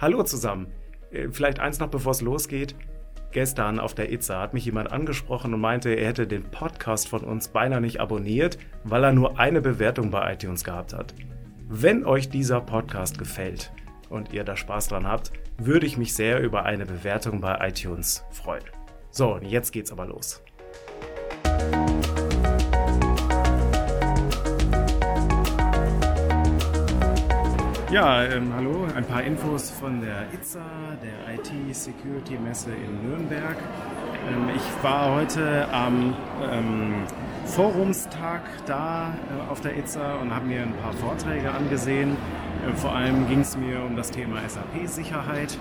Hallo zusammen. Äh, vielleicht eins noch, bevor es losgeht. Gestern auf der Itza hat mich jemand angesprochen und meinte, er hätte den Podcast von uns beinahe nicht abonniert, weil er nur eine Bewertung bei iTunes gehabt hat. Wenn euch dieser Podcast gefällt und ihr da Spaß dran habt, würde ich mich sehr über eine Bewertung bei iTunes freuen. So, jetzt geht's aber los. Ja, ähm, hallo, ein paar Infos von der ITSA, der IT-Security-Messe in Nürnberg. Ähm, ich war heute am ähm, Forumstag da äh, auf der ITSA und habe mir ein paar Vorträge angesehen. Äh, vor allem ging es mir um das Thema SAP-Sicherheit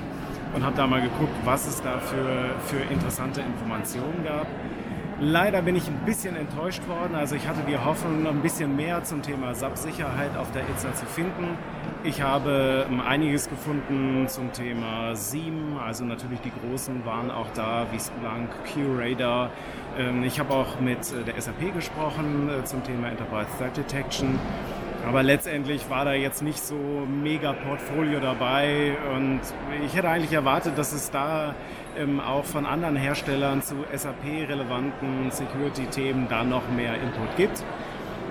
und habe da mal geguckt, was es da für, für interessante Informationen gab. Leider bin ich ein bisschen enttäuscht worden. Also ich hatte die Hoffnung, noch ein bisschen mehr zum Thema SAP-Sicherheit auf der ITSA zu finden. Ich habe ähm, einiges gefunden zum Thema SIEM, also natürlich die Großen waren auch da, wie Splunk, QRadar. Ähm, ich habe auch mit äh, der SAP gesprochen äh, zum Thema Enterprise Threat Detection. Aber letztendlich war da jetzt nicht so mega Portfolio dabei und ich hätte eigentlich erwartet, dass es da ähm, auch von anderen Herstellern zu SAP-relevanten Security-Themen da noch mehr Input gibt.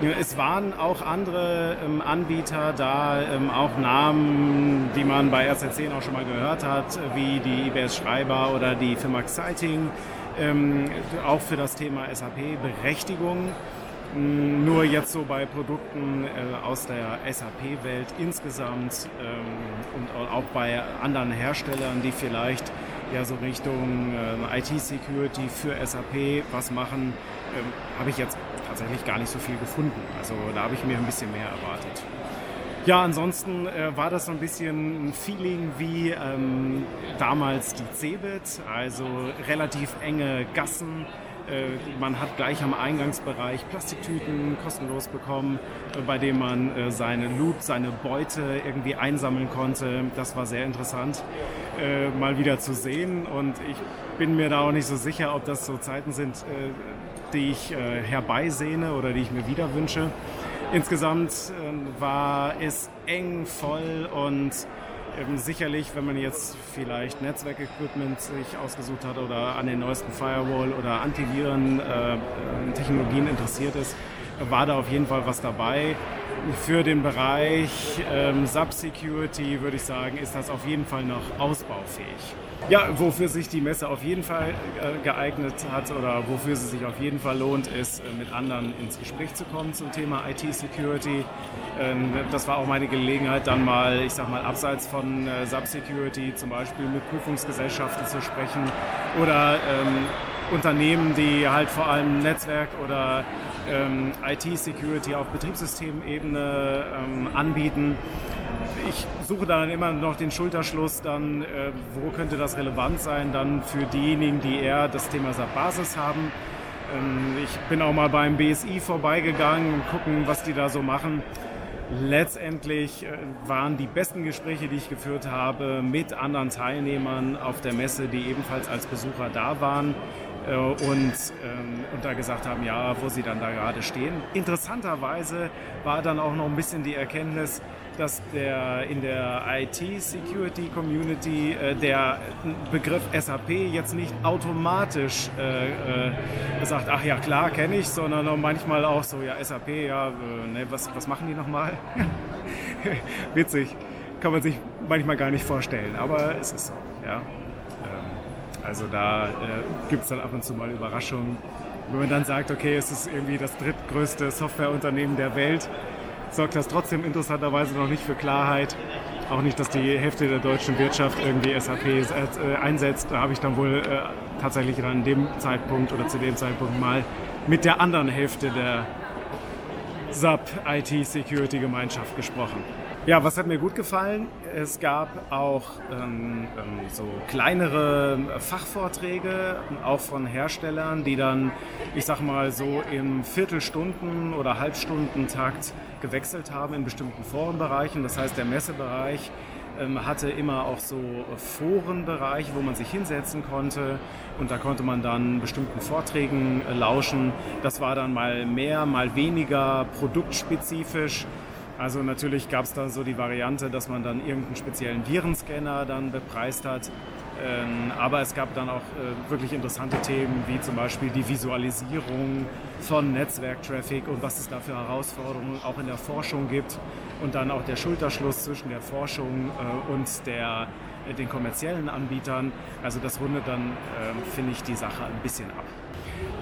Es waren auch andere ähm, Anbieter da, ähm, auch Namen, die man bei RC10 auch schon mal gehört hat, wie die IBS Schreiber oder die Firma Exciting, ähm, auch für das Thema SAP-Berechtigung. Nur jetzt so bei Produkten äh, aus der SAP-Welt insgesamt ähm, und auch bei anderen Herstellern, die vielleicht ja so Richtung äh, IT-Security für SAP was machen, ähm, habe ich jetzt tatsächlich gar nicht so viel gefunden. Also da habe ich mir ein bisschen mehr erwartet. Ja, ansonsten äh, war das so ein bisschen ein Feeling wie ähm, damals die Cebit, also relativ enge Gassen, äh, man hat gleich am Eingangsbereich Plastiktüten kostenlos bekommen, äh, bei denen man äh, seine Loot, seine Beute irgendwie einsammeln konnte. Das war sehr interessant, mal wieder zu sehen. Und ich bin mir da auch nicht so sicher, ob das so Zeiten sind, die ich herbeisehne oder die ich mir wieder wünsche. Insgesamt war es eng, voll und ähm, sicherlich, wenn man jetzt vielleicht-Netzwerkequipment sich ausgesucht hat oder an den neuesten Firewall oder Antiviren-Technologien äh, interessiert ist, war da auf jeden Fall was dabei. Für den Bereich ähm, Subsecurity würde ich sagen, ist das auf jeden Fall noch ausbaufähig. Ja, wofür sich die Messe auf jeden Fall äh, geeignet hat oder wofür sie sich auf jeden Fall lohnt, ist äh, mit anderen ins Gespräch zu kommen zum Thema IT-Security. Ähm, das war auch meine Gelegenheit, dann mal, ich sag mal, abseits von äh, Subsecurity zum Beispiel mit Prüfungsgesellschaften zu sprechen oder ähm, Unternehmen, die halt vor allem Netzwerk oder ähm, IT-Security auf Betriebssystemebene ähm, anbieten. Ich suche dann immer noch den Schulterschluss, dann äh, wo könnte das relevant sein, dann für diejenigen, die eher das Thema SAP-Basis haben. Ähm, ich bin auch mal beim BSI vorbeigegangen und gucken, was die da so machen. Letztendlich äh, waren die besten Gespräche, die ich geführt habe, mit anderen Teilnehmern auf der Messe, die ebenfalls als Besucher da waren. Äh, und, ähm, und da gesagt haben, ja, wo sie dann da gerade stehen. Interessanterweise war dann auch noch ein bisschen die Erkenntnis, dass der in der IT-Security-Community äh, der Begriff SAP jetzt nicht automatisch äh, äh, sagt, ach ja klar, kenne ich, sondern manchmal auch so, ja SAP, ja, äh, ne, was, was machen die nochmal? Witzig, kann man sich manchmal gar nicht vorstellen, aber es ist so, ja. Also da äh, gibt es dann ab und zu mal Überraschungen. Wenn man dann sagt, okay, es ist irgendwie das drittgrößte Softwareunternehmen der Welt, sorgt das trotzdem interessanterweise noch nicht für Klarheit. Auch nicht, dass die Hälfte der deutschen Wirtschaft irgendwie SAP äh, einsetzt. Da habe ich dann wohl äh, tatsächlich an dem Zeitpunkt oder zu dem Zeitpunkt mal mit der anderen Hälfte der SAP IT Security Gemeinschaft gesprochen. Ja, was hat mir gut gefallen? Es gab auch ähm, ähm, so kleinere Fachvorträge, auch von Herstellern, die dann, ich sag mal, so im Viertelstunden- oder Halbstundentakt gewechselt haben in bestimmten Forenbereichen. Das heißt, der Messebereich hatte immer auch so Forenbereiche, wo man sich hinsetzen konnte und da konnte man dann bestimmten Vorträgen äh, lauschen. Das war dann mal mehr, mal weniger produktspezifisch. Also natürlich gab es dann so die Variante, dass man dann irgendeinen speziellen Virenscanner dann bepreist hat. Ähm, aber es gab dann auch äh, wirklich interessante Themen, wie zum Beispiel die Visualisierung von Netzwerktraffic und was es da für Herausforderungen auch in der Forschung gibt. Und dann auch der Schulterschluss zwischen der Forschung äh, und der, äh, den kommerziellen Anbietern. Also das rundet dann, ähm, finde ich, die Sache ein bisschen ab.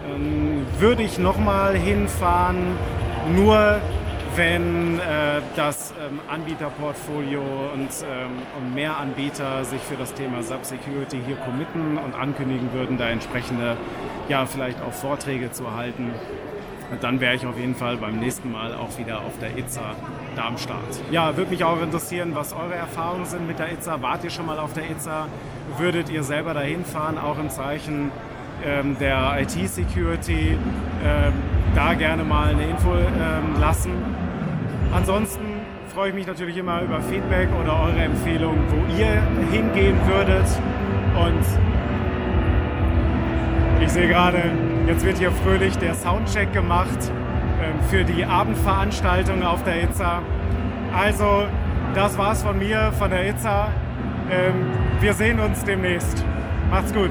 Ähm, würde ich nochmal hinfahren, nur wenn äh, das ähm, Anbieterportfolio und, ähm, und mehr Anbieter sich für das Thema Subsecurity hier committen und ankündigen würden, da entsprechende, ja, vielleicht auch Vorträge zu halten, dann wäre ich auf jeden Fall beim nächsten Mal auch wieder auf der ITSA Darmstadt. Ja, würde mich auch interessieren, was eure Erfahrungen sind mit der ITSA. Wart ihr schon mal auf der ITSA? Würdet ihr selber dahin fahren, auch im Zeichen ähm, der IT-Security? Ähm, da gerne mal eine Info ähm, lassen. Ansonsten freue ich mich natürlich immer über Feedback oder eure Empfehlungen, wo ihr hingehen würdet. Und sehe gerade, jetzt wird hier fröhlich der Soundcheck gemacht ähm, für die Abendveranstaltung auf der ITSA. Also, das war's von mir, von der ITSA. Ähm, wir sehen uns demnächst. Macht's gut.